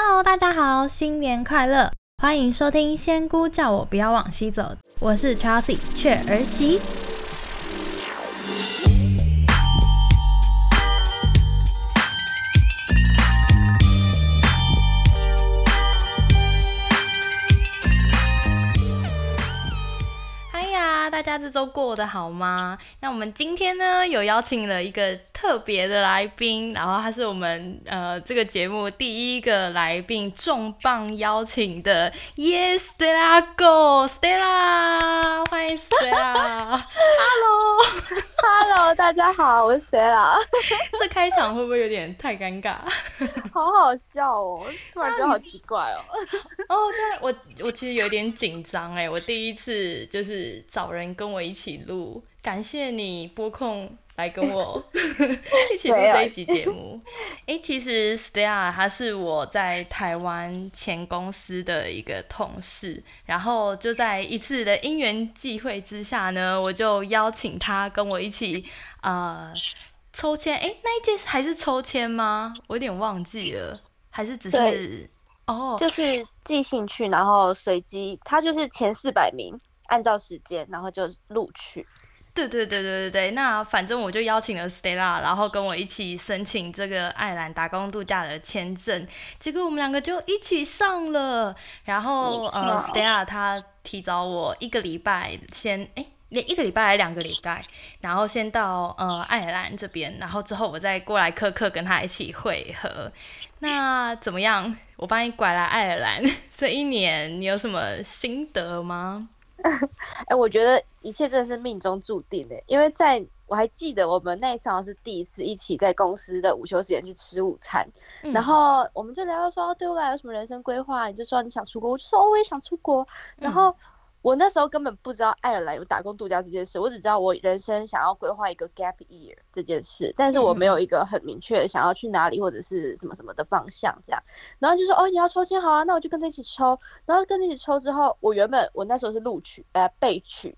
Hello，大家好，新年快乐！欢迎收听《仙姑叫我不要往西走》，我是 Chelsea 雀儿媳。这周过得好吗？那我们今天呢，有邀请了一个。特别的来宾，然后他是我们呃这个节目第一个来宾，重磅邀请的，Yes Stella Go Stella，欢迎 Stella，Hello，Hello，大家好，我是 Stella，这开场会不会有点太尴尬？好好笑哦，突然觉得好奇怪哦。哦，对我我其实有点紧张哎，我第一次就是找人跟我一起录，感谢你播控。来跟我 一起录这一集节目。哎，其实 Stella 他是我在台湾前公司的一个同事，然后就在一次的因缘际会之下呢，我就邀请他跟我一起呃抽签。哎，那一届还是抽签吗？我有点忘记了，还是只是哦，就是寄兴趣，然后随机，他就是前四百名，按照时间，然后就录取。对对对对对对，那反正我就邀请了 Stella，然后跟我一起申请这个爱尔兰打工度假的签证，结果我们两个就一起上了。然后呃，Stella 她提早我一个礼拜先，哎，连一个礼拜还两个礼拜，然后先到呃爱尔兰这边，然后之后我再过来刻刻跟他一起会合。那怎么样？我帮你拐来爱尔兰 这一年，你有什么心得吗？哎，我觉得一切真的是命中注定的，因为在我还记得我们那一场是第一次一起在公司的午休时间去吃午餐，然后我们就聊到说对未来有什么人生规划，你就说你想出国，我就说我也想出国，然后。我那时候根本不知道爱尔兰有打工度假这件事，我只知道我人生想要规划一个 gap year 这件事，但是我没有一个很明确想要去哪里或者是什么什么的方向这样。然后就说哦，你要抽签好啊，那我就跟着一起抽。然后跟着一起抽之后，我原本我那时候是录取，呃，被取。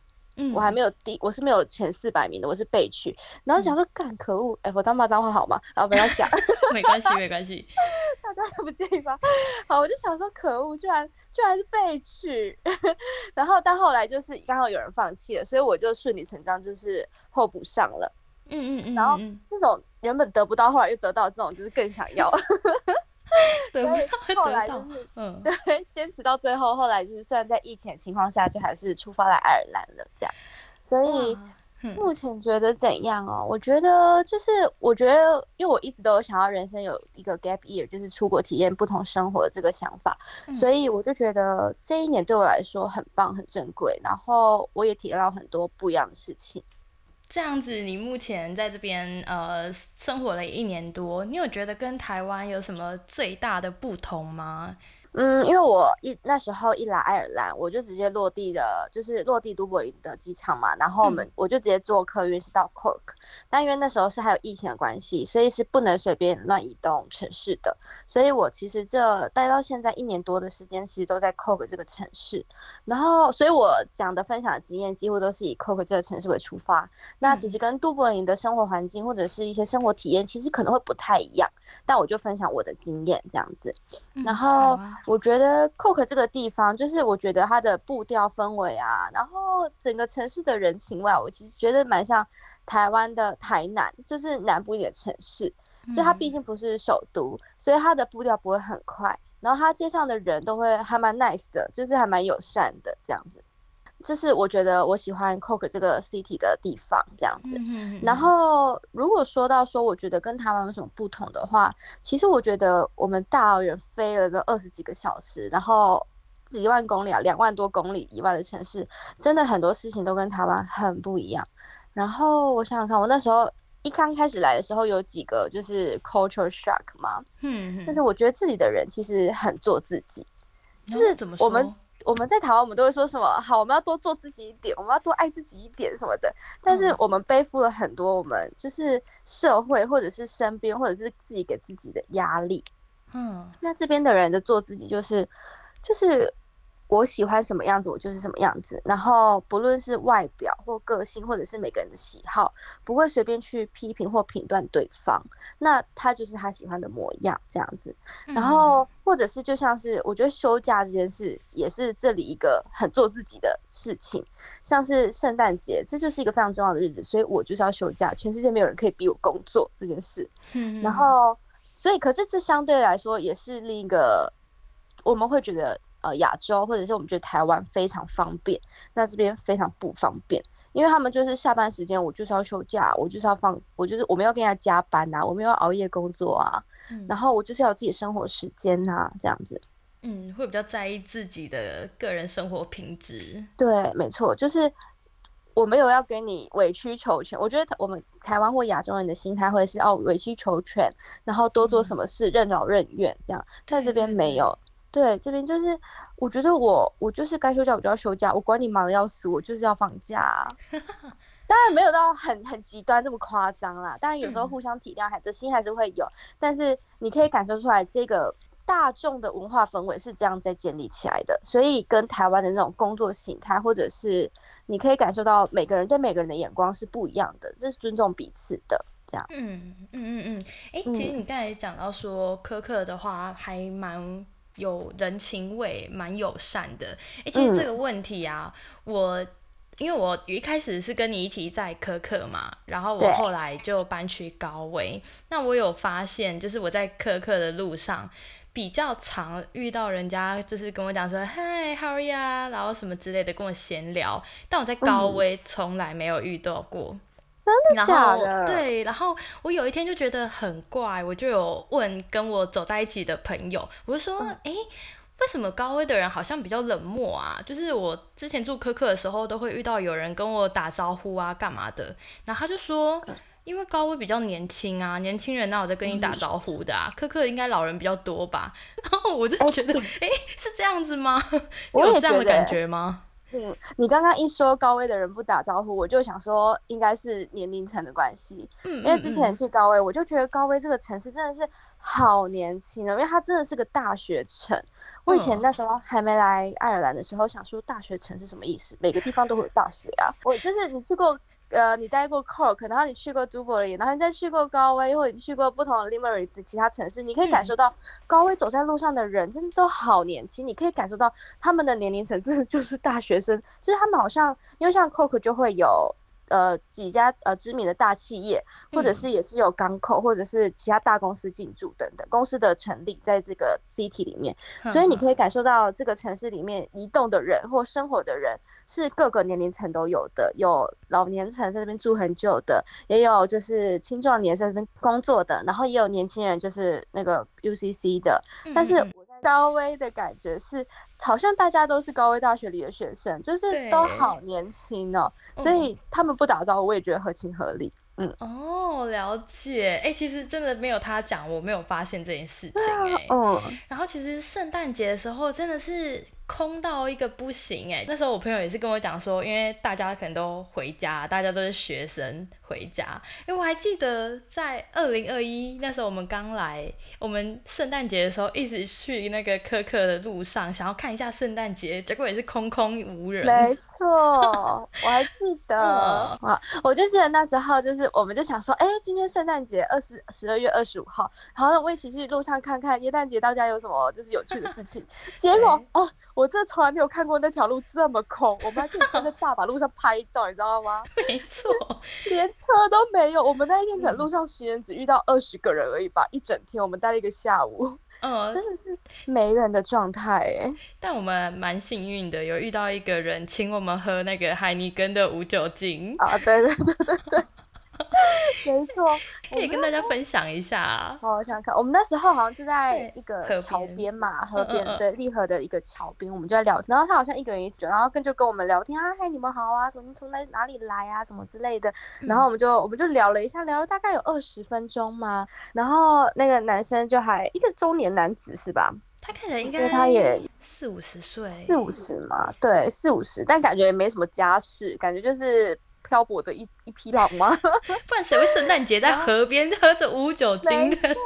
我还没有第，我是没有前四百名的，我是被取，然后想说干可恶，哎，我当骂脏话好吗？然后不要讲，没关系没关系，大家不介意吧？好，我就想说可恶，居然居然是被取，然后到后来就是刚好有人放弃了，所以我就顺理成章就是候补上了，嗯嗯嗯，然后那种原本得不到，后来又得到这种，就是更想要。对，后来就是，嗯，对，坚持到最后，后来就是虽然在疫情的情况下，就还是出发来爱尔兰了，这样。所以目前觉得怎样哦？我觉得就是，我觉得，因为我一直都有想要人生有一个 gap year，就是出国体验不同生活的这个想法，所以我就觉得这一年对我来说很棒、很珍贵，然后我也体验到很多不一样的事情。这样子，你目前在这边呃生活了一年多，你有觉得跟台湾有什么最大的不同吗？嗯，因为我一那时候一来爱尔兰，我就直接落地的，就是落地都柏林的机场嘛，然后我们我就直接坐客运是到 Cork，但因为那时候是还有疫情的关系，所以是不能随便乱移动城市的，所以我其实这待到现在一年多的时间，其实都在 Cork 这个城市，然后所以我讲的分享的经验几乎都是以 Cork 这个城市为出发，那其实跟都柏林的生活环境或者是一些生活体验，其实可能会不太一样，但我就分享我的经验这样子，然后。我觉得 Coke 这个地方，就是我觉得它的步调氛围啊，然后整个城市的人情味，我其实觉得蛮像台湾的台南，就是南部一点城市。就它毕竟不是首都，所以它的步调不会很快。然后它街上的人都会还蛮 nice 的，就是还蛮友善的这样子。这是我觉得我喜欢 Coke 这个 city 的地方，这样子。然后如果说到说，我觉得跟台湾有什么不同的话，其实我觉得我们大老远飞了这二十几个小时，然后几万公里啊，两万多公里以外的城市，真的很多事情都跟台湾很不一样。然后我想想看，我那时候一刚开始来的时候，有几个就是 culture shock 嘛，嗯，但是我觉得这里的人其实很做自己，就是怎么我们。我们在台湾，我们都会说什么？好，我们要多做自己一点，我们要多爱自己一点什么的。但是我们背负了很多，我们就是社会或者是身边或者是自己给自己的压力。嗯，那这边的人的做自己，就是就是我喜欢什么样子，我就是什么样子。然后不论是外表或个性，或者是每个人的喜好，不会随便去批评或评断对方。那他就是他喜欢的模样，这样子。然后或者是就像是，我觉得休假这件事也是这里一个很做自己的事情。像是圣诞节，这就是一个非常重要的日子，所以我就是要休假。全世界没有人可以逼我工作这件事。然后，所以可是这相对来说也是另一个我们会觉得。呃，亚洲或者是我们觉得台湾非常方便，那这边非常不方便，因为他们就是下班时间，我就是要休假，我就是要放，我就是我们要跟人家加班呐，我们要熬夜工作啊，然后我就是要有自己生活时间呐，这样子。嗯，会比较在意自己的个人生活品质。对，没错，就是我没有要给你委曲求全。我觉得我们台湾或亚洲人的心态会是哦委曲求全，然后多做什么事任劳任怨这样，在这边没有。对，这边就是，我觉得我我就是该休假我就要休假，我管你忙的要死，我就是要放假。当然没有到很很极端这么夸张啦，当然有时候互相体谅，还的心还是会有。但是你可以感受出来，这个大众的文化氛围是这样在建立起来的，所以跟台湾的那种工作形态，或者是你可以感受到每个人对每个人的眼光是不一样的，这是尊重彼此的。这样，嗯嗯嗯嗯，哎，其实你刚才讲到说苛刻的话，还蛮。有人情味，蛮友善的。哎，其实这个问题啊，我因为我一开始是跟你一起在科克嘛，然后我后来就搬去高威。那我有发现，就是我在科克的路上比较常遇到人家，就是跟我讲说“嗨，How are you？” 然后什么之类的跟我闲聊。但我在高威从来没有遇到过。真的假的？对，然后我有一天就觉得很怪，我就有问跟我走在一起的朋友，我就说，哎，为什么高威的人好像比较冷漠啊？就是我之前住科克的时候，都会遇到有人跟我打招呼啊，干嘛的？然后他就说，因为高威比较年轻啊，年轻人哪有在跟你打招呼的啊？科克应该老人比较多吧？然后我就觉得，哎，是这样子吗？有这样的感觉吗？嗯，你刚刚一说高危的人不打招呼，我就想说应该是年龄层的关系。嗯，因为之前去高危，我就觉得高危这个城市真的是好年轻哦，因为它真的是个大学城。我以前那时候还没来爱尔兰的时候，想说大学城是什么意思？每个地方都会有大学啊。我就是你去过。呃，你待过 Cork，然后你去过 Dublin，然后你再去过高威，或者你去过不同的 Limerick 的其他城市，你可以感受到高威走在路上的人真的都好年轻，你可以感受到他们的年龄层真的就是大学生，就是他们好像因为像 Cork 就会有。呃，几家呃知名的大企业，或者是也是有港口，或者是其他大公司进驻等等公司的成立，在这个 city 里面，所以你可以感受到这个城市里面移动的人或生活的人是各个年龄层都有的，有老年层在这边住很久的，也有就是青壮年在这边工作的，然后也有年轻人就是那个 UCC 的，但是我在高威的感觉是。好像大家都是高威大学里的学生，就是都好年轻哦，所以他们不打招呼，我也觉得合情合理。嗯，哦，了解。哎，其实真的没有他讲，我没有发现这件事情。哎，嗯。然后其实圣诞节的时候真的是。空到一个不行哎！那时候我朋友也是跟我讲说，因为大家可能都回家，大家都是学生回家。因为我还记得在二零二一那时候，我们刚来，我们圣诞节的时候一直去那个科克的路上，想要看一下圣诞节，结果也是空空无人。没错，我还记得 啊，我就记得那时候就是我们就想说，哎，今天圣诞节二十十二月二十五号，然后我一起去路上看看耶诞节大家有什么就是有趣的事情。结果哦。我真的从来没有看过那条路这么空，我们还可以站在大马路上拍照，你知道吗？没错，连车都没有。我们那一天可能路上行人只遇到二十个人而已吧，一整天我们待了一个下午，嗯，真的是没人的状态哎。但我们蛮幸运的，有遇到一个人请我们喝那个海尼根的无酒精啊，对对对对对。没错，可以跟大家分享一下。好，我想看，我们那时候好像就在一个桥边嘛，河边对，立河的一个桥边，我们就在聊天。然后他好像一个人一酒，然后跟就跟我们聊天啊，嗨，你们好啊，什么从哪哪里来啊，什么之类的。然后我们就我们就聊了一下，聊了大概有二十分钟嘛。然后那个男生就还一个中年男子是吧？他看起来应该他也四五十岁，四五十嘛，对，四五十，但感觉也没什么家世，感觉就是。漂泊的一一匹狼吗？不然谁会圣诞节在河边喝着无酒精的酒？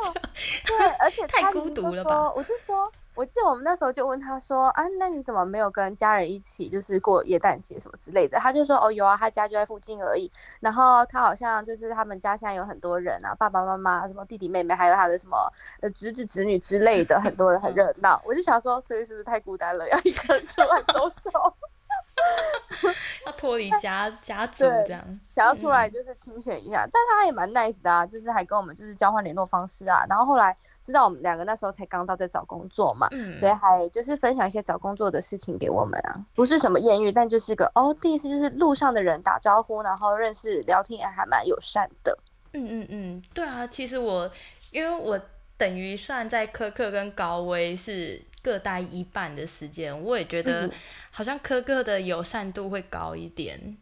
对，而且太孤独了吧？我就说，我记得我们那时候就问他说啊，那你怎么没有跟家人一起就是过耶诞节什么之类的？他就说哦有啊，他家就在附近而已。然后他好像就是他们家现在有很多人啊，爸爸妈妈、什么弟弟妹妹，还有他的什么呃侄子侄女之类的，很多人很热闹。我就想说，所以是不是太孤单了，要一个人出来走走？要脱离家家族这样，想要出来就是清闲一下，但他也蛮 nice 的啊，就是还跟我们就是交换联络方式啊，然后后来知道我们两个那时候才刚到在找工作嘛，所以还就是分享一些找工作的事情给我们啊，不是什么艳遇，但就是个哦，第一次就是路上的人打招呼，然后认识聊天也还蛮友善的。嗯嗯嗯，对啊，其实我因为我等于算在科克跟高威是。各待一半的时间，我也觉得好像科科的友善度会高一点。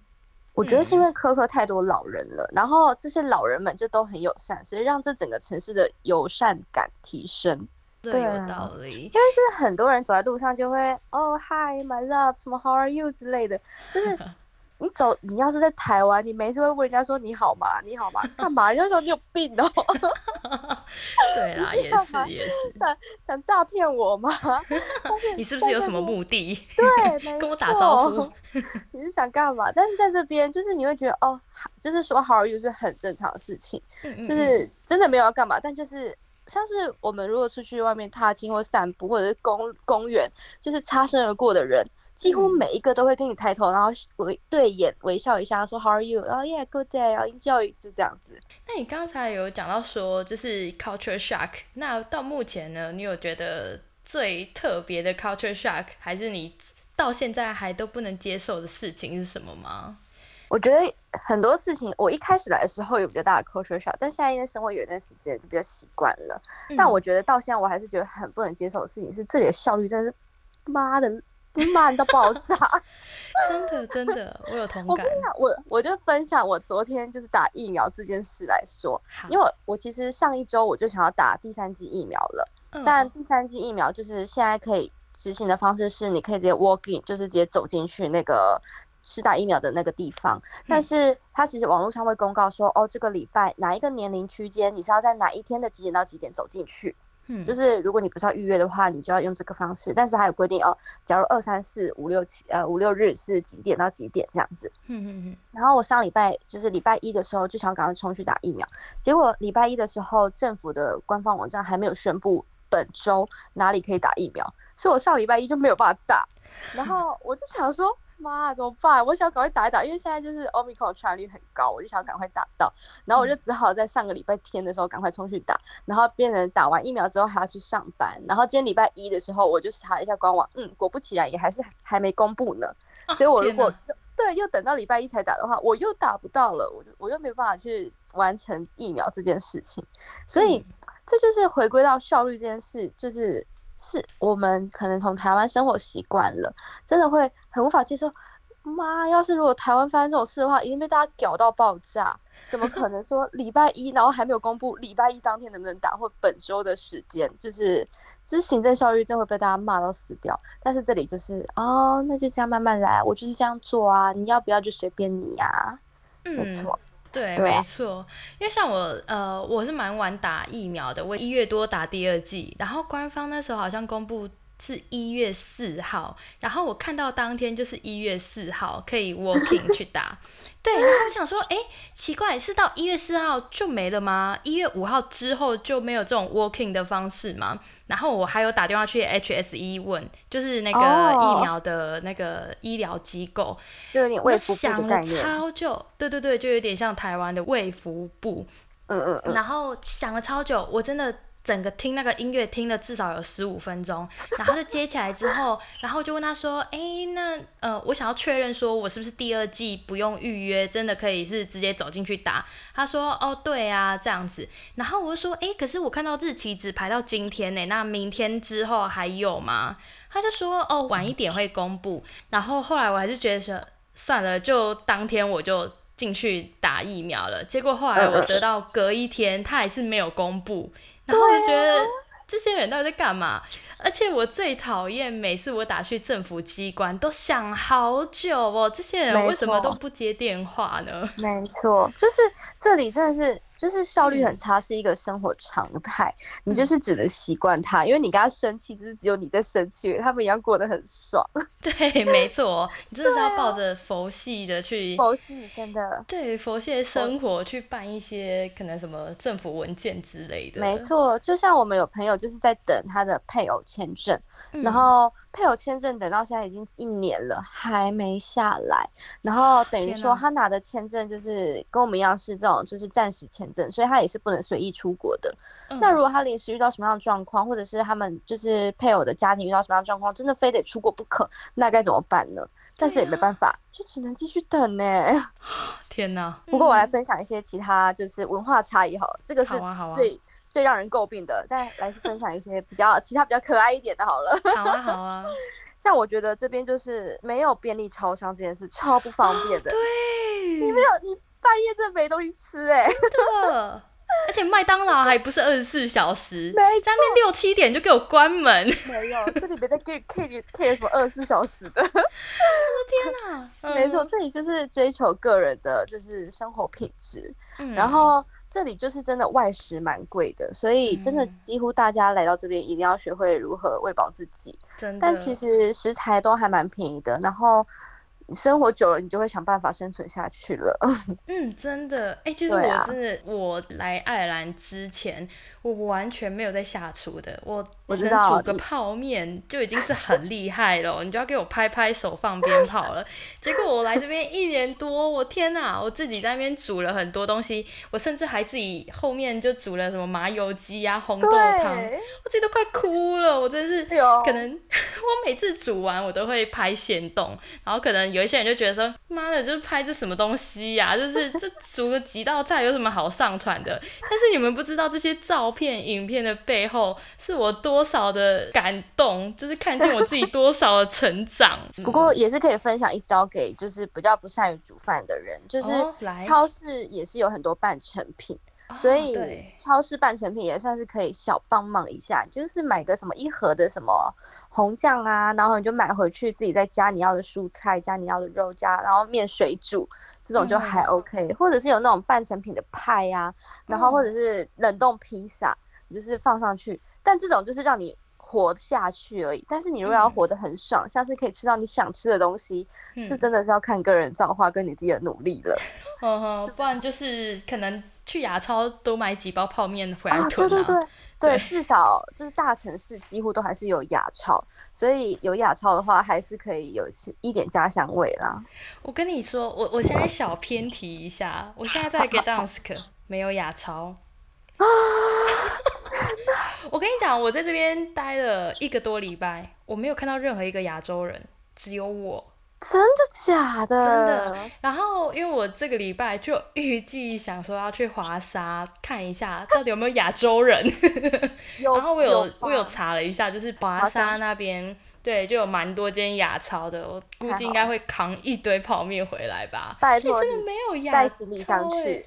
我觉得是因为科科太多老人了，然后这些老人们就都很友善，所以让这整个城市的友善感提升。对，有道理。因为是很多人走在路上就会哦，Hi my love，什么 How are you 之类的，就是。你走，你要是在台湾，你每次会问人家说你好吗？你好吗？干嘛？人家说你有病哦。对啦，也是也是。想想诈骗我吗？你是不是有什么目的？对，跟我打招呼。你是想干嘛？但是在这边，就是你会觉得哦，就是说 How are you 是很正常的事情，就是真的没有要干嘛，但就是像是我们如果出去外面踏青或散步，或者是公公园，就是擦身而过的人。几乎每一个都会跟你抬头，然后微对眼微笑一下，说 How are you？然后 Yeah, good day。然后 Enjoy，就这样子。那你刚才有讲到说，就是 culture shock。那到目前呢，你有觉得最特别的 culture shock，还是你到现在还都不能接受的事情是什么吗？我觉得很多事情，我一开始来的时候有比较大的 culture shock，但现在因为生活有一段时间就比较习惯了。但我觉得到现在我还是觉得很不能接受的事情是，这里的效率真的是妈的。慢到爆炸，真的真的，我有同感。我跟你讲，我我就分享我昨天就是打疫苗这件事来说，因为我其实上一周我就想要打第三剂疫苗了，但第三剂疫苗就是现在可以执行的方式是，你可以直接 walk in，就是直接走进去那个施打疫苗的那个地方，但是它其实网络上会公告说，哦，这个礼拜哪一个年龄区间，你是要在哪一天的几点到几点走进去。嗯，就是如果你不是要预约的话，你就要用这个方式。但是还有规定哦，假如二三四五六七呃五六日是几点到几点这样子。嗯嗯嗯。然后我上礼拜就是礼拜一的时候就想赶快冲去打疫苗，结果礼拜一的时候政府的官方网站还没有宣布本周哪里可以打疫苗，所以我上礼拜一就没有办法打。然后我就想说。妈，怎么办？我想赶快打一打，因为现在就是 Omicron 传染率很高，我就想赶快打到。然后我就只好在上个礼拜天的时候赶快冲去打，然后变成打完疫苗之后还要去上班。然后今天礼拜一的时候，我就查了一下官网，嗯，果不其然也还是还没公布呢。所以我如果对又等到礼拜一才打的话，我又打不到了，我就我又没有办法去完成疫苗这件事情。所以这就是回归到效率这件事，就是。是我们可能从台湾生活习惯了，真的会很无法接受。妈，要是如果台湾发生这种事的话，一定被大家屌到爆炸。怎么可能说礼拜一，然后还没有公布礼拜一当天能不能打，或本周的时间，就是其实行政效率真会被大家骂到死掉。但是这里就是哦，那就这样慢慢来，我就是这样做啊，你要不要就随便你呀。没错。对，没错，因为像我，呃，我是蛮晚打疫苗的，我一月多打第二剂，然后官方那时候好像公布。是一月四号，然后我看到当天就是一月四号可以 walking 去打，对，然后我想说，哎，奇怪，是到一月四号就没了吗？一月五号之后就没有这种 walking 的方式吗？然后我还有打电话去 HSE 问，就是那个疫苗的那个医疗机构，就有点卫福部的超久，对对对，就有点像台湾的卫福部，嗯嗯嗯，然后想了超久，我真的。整个听那个音乐听了至少有十五分钟，然后就接起来之后，然后就问他说：“哎，那呃，我想要确认说我是不是第二季不用预约，真的可以是直接走进去打？”他说：“哦，对啊，这样子。”然后我就说：“哎，可是我看到日期只排到今天呢，那明天之后还有吗？”他就说：“哦，晚一点会公布。”然后后来我还是觉得说算了，就当天我就进去打疫苗了。结果后来我得到隔一天，他还是没有公布。然后就觉得这些人到底在干嘛？而且我最讨厌每次我打去政府机关都想好久哦，这些人为什么都不接电话呢？没错，就是这里真的是。就是效率很差是一个生活常态，你就是只能习惯它，因为你跟他生气，就是只有你在生气，他们一样过得很爽。对，没错，你真的是要抱着佛系的去佛系，真的对佛系的生活去办一些可能什么政府文件之类的。没错，就像我们有朋友就是在等他的配偶签证，然后配偶签证等到现在已经一年了，还没下来，然后等于说他拿的签证就是跟我们一样是这种就是暂时签证，所以他也是不能随意出国的。那如果他临时遇到什么样的状况，或者是他们就是配偶的家庭遇到什么样的状况，真的非得出国不可，那该怎么办呢？但是也没办法，就只能继续等呢。天哪！不过我来分享一些其他就是文化差异哈，这个是最最让人诟病的。但来分享一些比较其他比较可爱一点的好了。好啊，好啊。像我觉得这边就是没有便利超商这件事超不方便的。对，你没有，你半夜真的没东西吃哎。真的。而且麦当劳还不是二十四小时，在那边六七点就给我关门。没有，这里没在给 K K 什么二十四小时的。我的天哪！没错，这里就是追求个人的，就是生活品质。然后这里就是真的外食蛮贵的，所以真的几乎大家来到这边一定要学会如何喂饱自己。真的。但其实食材都还蛮便宜的，然后。生活久了，你就会想办法生存下去了。嗯，真的，哎，其实我真的，我来爱尔兰之前。我完全没有在下厨的，我我能煮个泡面就已经是很厉害了，你就要给我拍拍手放鞭炮了。结果我来这边一年多，我天哪，我自己在那边煮了很多东西，我甚至还自己后面就煮了什么麻油鸡呀、红豆汤，我自己都快哭了。我真是可能 我每次煮完我都会拍现动，然后可能有一些人就觉得说，妈的，就是拍这什么东西呀？就是这煮个几道菜有什么好上传的？但是你们不知道这些照。片影片的背后是我多少的感动，就是看见我自己多少的成长。不过也是可以分享一招给就是比较不善于煮饭的人，就是超市也是有很多半成品。所以超市半成品也算是可以小帮忙一下，就是买个什么一盒的什么红酱啊，然后你就买回去自己再加你要的蔬菜，加你要的肉，加然后面水煮，这种就还 OK。或者是有那种半成品的派呀，然后或者是冷冻披萨，你就是放上去，但这种就是让你活下去而已。但是你如果要活得很爽，像是可以吃到你想吃的东西，是真的是要看个人造化跟你自己的努力了。嗯哼，不然就是可能。去亚超多买几包泡面回来囤啊！对对对对，至少就是大城市几乎都还是有亚超，所以有亚超的话，还是可以有一点家乡味啦。我跟你说，我我现在小偏题一下，我现在在 Gdansk 没有亚超啊！我跟你讲，我在这边待了一个多礼拜，我没有看到任何一个亚洲人，只有我。真的假的？真的。然后，因为我这个礼拜就预计想说要去华沙看一下，到底有没有亚洲人。然后我有我有查了一下，就是华沙那边，对，就有蛮多间亚超的。我估计应该会扛一堆泡面回来吧。拜托，真的没有亚行李上去。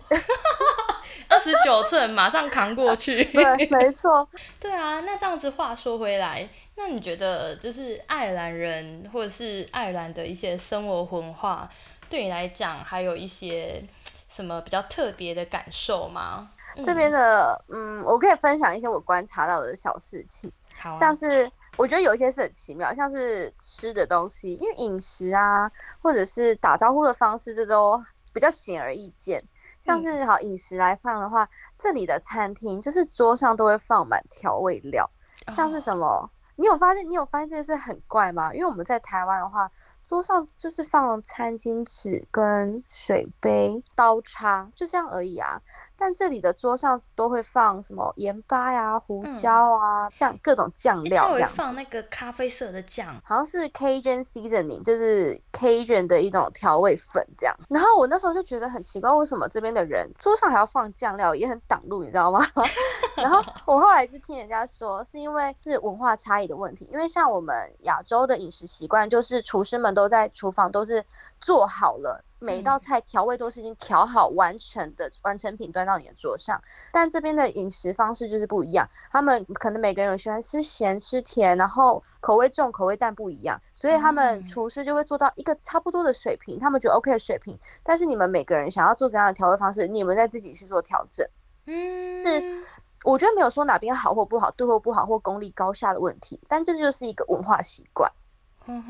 二十九寸，马上扛过去。对，没错。对啊，那这样子话说回来，那你觉得就是爱尔兰人或者是爱尔兰的一些生活文化，对你来讲还有一些什么比较特别的感受吗？这边的，嗯，我可以分享一些我观察到的小事情，像是我觉得有一些是很奇妙，像是吃的东西，因为饮食啊，或者是打招呼的方式，这都比较显而易见。像是好饮食来放的话，这里的餐厅就是桌上都会放满调味料，像是什么？你有发现？你有发现这件事很怪吗？因为我们在台湾的话。桌上就是放餐巾纸、跟水杯、刀叉，就这样而已啊。但这里的桌上都会放什么盐巴呀、胡椒啊，像各种酱料这样。放那个咖啡色的酱，好像是 Cajun seasoning，就是 Cajun 的一种调味粉这样。然后我那时候就觉得很奇怪，为什么这边的人桌上还要放酱料，也很挡路，你知道吗？然后 我后来就听人家说，是因为是文化差异的问题，因为像我们亚洲的饮食习惯，就是厨师们都在厨房都是做好了。每一道菜调味都是已经调好完成的完成品端到你的桌上，但这边的饮食方式就是不一样。他们可能每个人喜欢吃咸吃甜，然后口味重口味淡不一样，所以他们厨师就会做到一个差不多的水平，他们觉得 OK 的水平。但是你们每个人想要做怎样的调味方式，你们再自己去做调整。嗯，是我觉得没有说哪边好或不好，对或不好或功力高下的问题，但这就是一个文化习惯。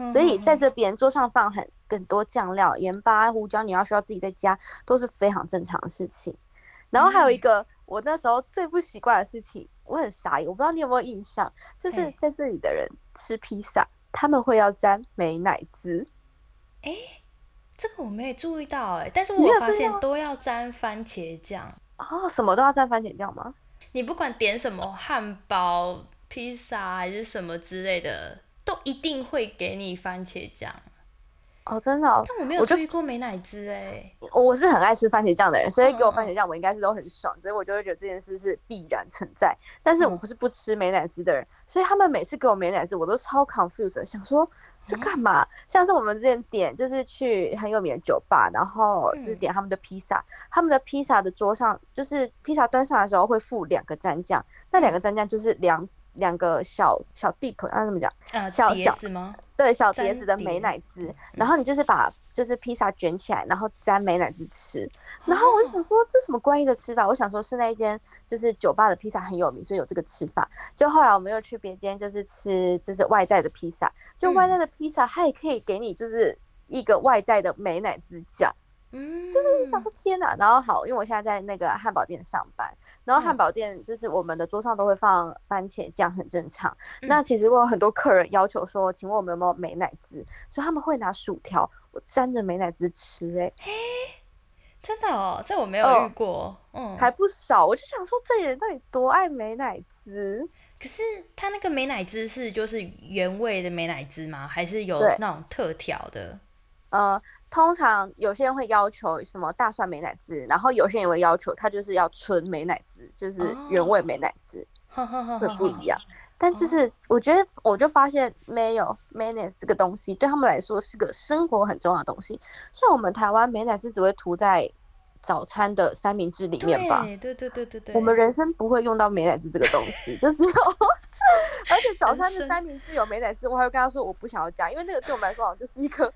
所以在这边桌上放很很多酱料、盐巴、胡椒，你要需要自己再加，都是非常正常的事情。然后还有一个我那时候最不习惯的事情，我很傻眼，我不知道你有没有印象，就是在这里的人吃披萨，他们会要沾美乃滋。哎，这个我没有注意到哎，但是我发现都要沾番茄酱哦，什么都要沾番茄酱吗？你不管点什么汉堡、披萨还是什么之类的。都一定会给你番茄酱哦，真的。但我没有注意过美乃滋哎。我是很爱吃番茄酱的人，所以给我番茄酱，我应该是都很爽，所以我就会觉得这件事是必然存在。但是我不是不吃美乃滋的人，所以他们每次给我美乃滋，我都超 confused，想说这干嘛？像是我们之前点，就是去很有名的酒吧，然后就是点他们的披萨，他们的披萨的桌上，就是披萨端上来的时候会附两个蘸酱，那两个蘸酱就是两。两个小小 dip，啊怎么讲？呃，小碟子吗？对，小碟子的美乃滋，然后你就是把就是披萨卷起来，然后沾美乃滋吃。然后我就想说，这什么怪异的吃法？我想说是那一间就是酒吧的披萨很有名，所以有这个吃法。就后来我们又去别间，就是吃就是外带的披萨，就外带的披萨，它也可以给你就是一个外带的美乃滋酱。嗯，就是想说天哪，然后好，因为我现在在那个汉堡店上班，然后汉堡店就是我们的桌上都会放番茄酱，很正常。那其实我有很多客人要求说，请问我们有没有美乃滋？所以他们会拿薯条我沾着美乃滋吃。哎，真的哦，这我没有遇过，嗯，还不少。我就想说，这人到底多爱美乃滋？可是他那个美乃滋是就是原味的美乃滋吗？还是有那种特调的？呃，通常有些人会要求什么大蒜美乃滋，然后有些人会要求他就是要纯美乃滋，就是原味美乃滋，会不一样。但就是我觉得，我就发现没有 mayonnaise 这个东西对他们来说是个生活很重要的东西。像我们台湾美乃滋只会涂在早餐的三明治里面吧？对对对对对。我们人生不会用到美乃滋这个东西，就是，而且早餐的三明治有美乃滋，我还会跟他说我不想要加，因为那个对我们来说好像就是一个。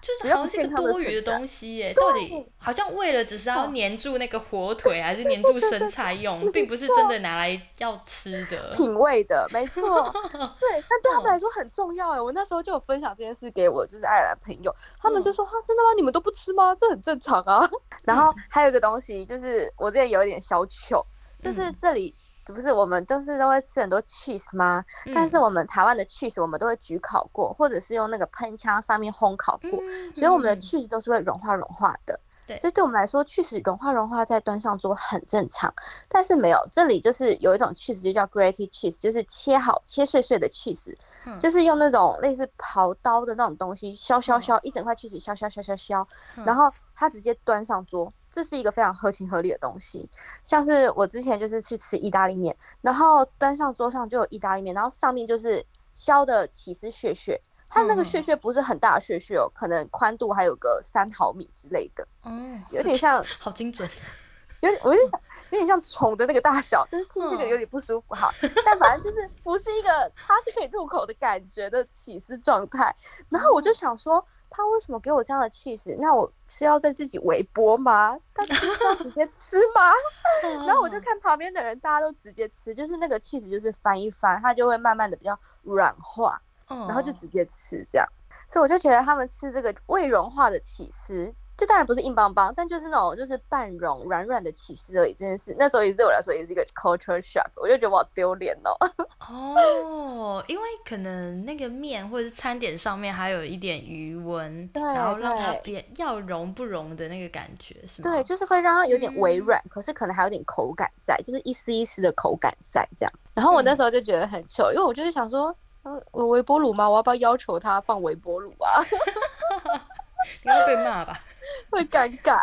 就是好像是个多余的东西耶，到底好像为了只是要粘住那个火腿，还是粘住生菜用，并不是真的拿来要吃的。品味的，没错。对，但对他们来说很重要哎。我那时候就有分享这件事给我就是爱尔兰朋友，他们就说：“哈，真的吗？你们都不吃吗？这很正常啊。”然后还有一个东西，就是我这里有一点小糗，就是这里。不是我们都是都会吃很多 cheese 吗？但是我们台湾的 cheese 我们都会焗烤过，或者是用那个喷枪上面烘烤过，所以我们的 cheese 都是会融化融化的。对，所以对我们来说，cheese 融化融化再端上桌很正常。但是没有，这里就是有一种 cheese 就叫 grated cheese，就是切好切碎碎的 cheese，就是用那种类似刨刀的那种东西削削削一整块 cheese 削削削削削，然后它直接端上桌。这是一个非常合情合理的东西，像是我之前就是去吃意大利面，然后端上桌上就有意大利面，然后上面就是削的起司屑屑，它那个屑屑不是很大的屑屑哦，可能宽度还有个三毫米之类的，嗯，有点像，好精准，有点我就想有点像虫的那个大小，但是听这个有点不舒服哈，但反正就是不是一个它是可以入口的感觉的起司状态，然后我就想说。他为什么给我这样的气势？那我是要在自己微波吗？他是要直接吃吗？然后我就看旁边的人，大家都直接吃，就是那个气势，就是翻一翻，它就会慢慢的比较软化，然后就直接吃这样。所以我就觉得他们吃这个未融化的起司。就当然不是硬邦邦，但就是那种就是半融软软的起司而已。真的是那时候也对我来说也是一个 culture shock，我就觉得我好丢脸哦。哦，因为可能那个面或者是餐点上面还有一点余温，对，然后让它变要融不融的那个感觉是吗？对，就是会让它有点微软，可是可能还有点口感在，就是一丝一丝的口感在这样。然后我那时候就觉得很糗，因为我就是想说，我微波炉吗？我要不要要求他放微波炉啊？你要被骂吧？会尴尬，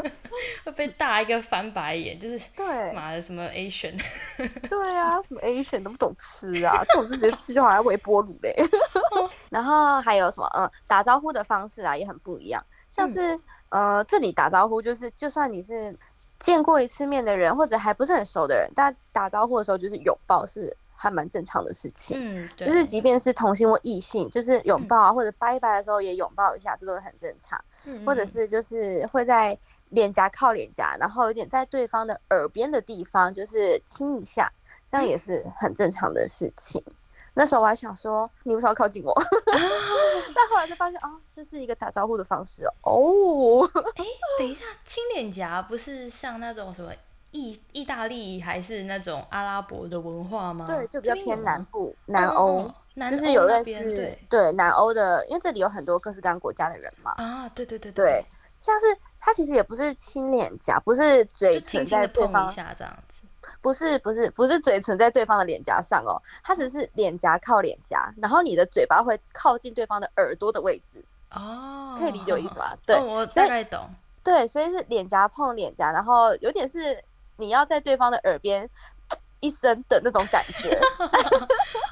会被大一个翻白眼，就是对，妈的什么 Asian，对啊，什么 Asian 都不懂吃啊，这种就直接吃就好，像微波炉嘞。然后还有什么，嗯，打招呼的方式啊也很不一样，像是呃这里打招呼就是，就算你是见过一次面的人，或者还不是很熟的人，但打招呼的时候就是拥抱是。还蛮正常的事情，嗯，就是即便是同性或异性，就是拥抱啊，或者拜拜的时候也拥抱一下，这都是很正常。嗯或者是就是会在脸颊靠脸颊，然后有点在对方的耳边的地方，就是亲一下，这样也是很正常的事情。那时候我还想说，你为什么要靠近我？但后来就发现，哦，这是一个打招呼的方式哦。哎，等一下，亲脸颊不是像那种什么意意大利还是那种阿拉伯的文化吗？对，就比较偏南部、南欧，就是有认识对南欧的，因为这里有很多各式各样国家的人嘛。啊，对对对对，像是他其实也不是亲脸颊，不是嘴唇在对方一下这样子。不是不是不是嘴唇在对方的脸颊上哦，他只是脸颊靠脸颊，然后你的嘴巴会靠近对方的耳朵的位置哦，可以理解我意思吗？对，我大概懂。对，所以是脸颊碰脸颊，然后有点是你要在对方的耳边 一声的那种感觉。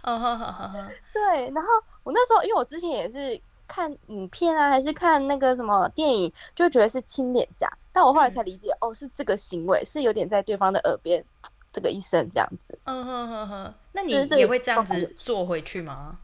对，然后我那时候因为我之前也是看影片啊，还是看那个什么电影，就觉得是亲脸颊。但我后来才理解，哦，是这个行为是有点在对方的耳边，这个一声这样子。嗯哼哼哼，那你也会这样子做回去吗？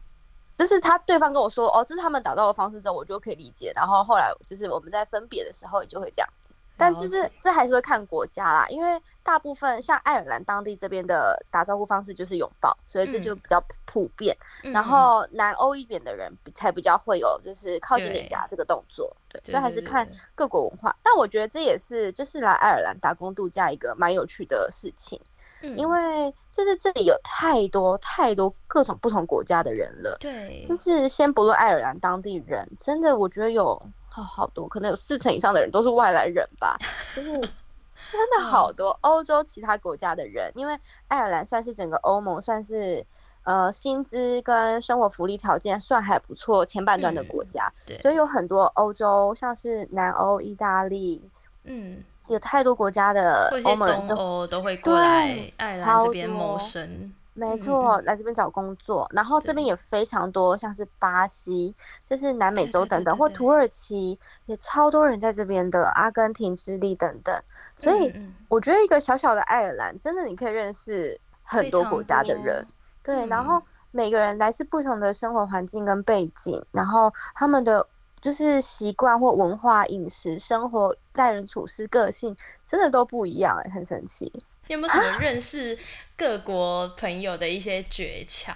就是他对方跟我说，哦，这是他们打造的方式之后，我就可以理解。然后后来就是我们在分别的时候，也就会这样子。但就是这还是会看国家啦，因为大部分像爱尔兰当地这边的打招呼方式就是拥抱，所以这就比较普遍。然后南欧一点的人才比较会有就是靠近脸颊这个动作，对，所以还是看各国文化。但我觉得这也是就是来爱尔兰打工度假一个蛮有趣的事情，因为就是这里有太多太多各种不同国家的人了。对，就是先不论爱尔兰当地人，真的我觉得有。好好多，可能有四成以上的人都是外来人吧，就是 真的好多欧洲其他国家的人，因为爱尔兰算是整个欧盟算是呃薪资跟生活福利条件算还不错前半段的国家，所以有很多欧洲像是南欧、意大利，嗯，有太多国家的欧盟人都会过来爱尔兰这边谋。生。没错，来这边找工作，然后这边也非常多，像是巴西，就是南美洲等等，或土耳其也超多人在这边的，阿根廷、智利等等。所以我觉得一个小小的爱尔兰，真的你可以认识很多国家的人，对，然后。每个人来自不同的生活环境跟背景，然后他们的就是习惯或文化、饮食、生活、待人处事、个性，真的都不一样，哎，很神奇。有没有什么认识各国朋友的一些诀窍？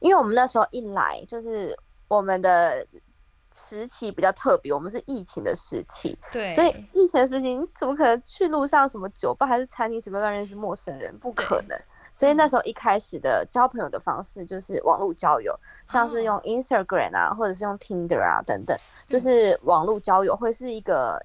因为我们那时候一来，就是我们的时期比较特别，我们是疫情的时期，对，所以疫情的时期，你怎么可能去路上什么酒吧还是餐厅，随便乱认识陌生人？不可能。所以那时候一开始的交朋友的方式就是网络交友，像是用 Instagram 啊，或者是用 Tinder 啊等等，就是网络交友会是一个。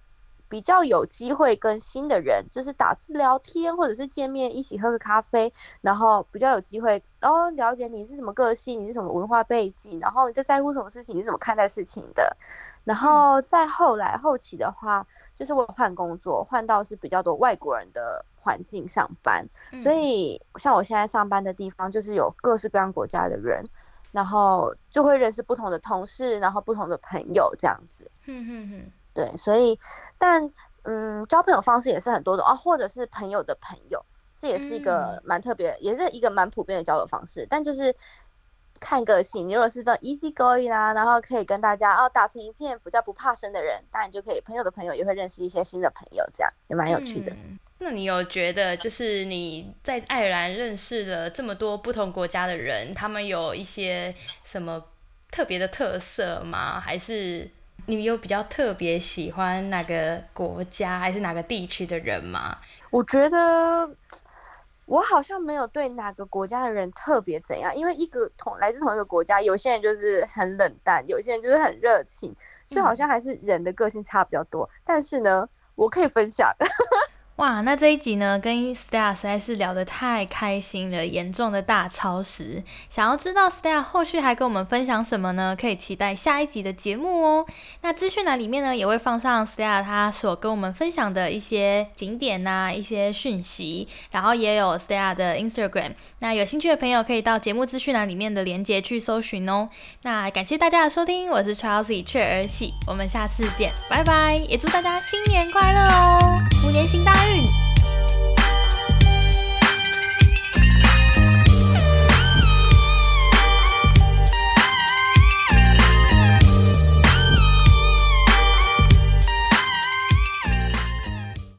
比较有机会跟新的人，就是打字聊天，或者是见面一起喝个咖啡，然后比较有机会，然后了解你是什么个性，你是什么文化背景，然后你在在乎什么事情，你怎么看待事情的。然后再后来后期的话，就是我换工作，换到是比较多外国人的环境上班，所以像我现在上班的地方，就是有各式各样国家的人，然后就会认识不同的同事，然后不同的朋友这样子。对，所以，但嗯，交朋友方式也是很多种啊，或者是朋友的朋友，这也是一个蛮特别，也是一个蛮普遍的交友方式。但就是看个性，你如果是比较 easy going 啊，然后可以跟大家哦打成一片，比较不怕生的人，那你就可以朋友的朋友也会认识一些新的朋友，这样也蛮有趣的。那你有觉得就是你在爱尔兰认识了这么多不同国家的人，他们有一些什么特别的特色吗？还是？你有比较特别喜欢哪个国家还是哪个地区的人吗？我觉得我好像没有对哪个国家的人特别怎样，因为一个同来自同一个国家，有些人就是很冷淡，有些人就是很热情，所以好像还是人的个性差比较多。但是呢，我可以分享。哇，那这一集呢，跟 Stella 实在是聊得太开心了，严重的大超时。想要知道 Stella 后续还跟我们分享什么呢？可以期待下一集的节目哦。那资讯栏里面呢，也会放上 Stella 他所跟我们分享的一些景点呐，一些讯息，然后也有 Stella 的 Instagram。那有兴趣的朋友可以到节目资讯栏里面的链接去搜寻哦。那感谢大家的收听，我是 Chelsea 雀儿喜，我们下次见，拜拜。也祝大家新年快乐哦，虎年行大运。运。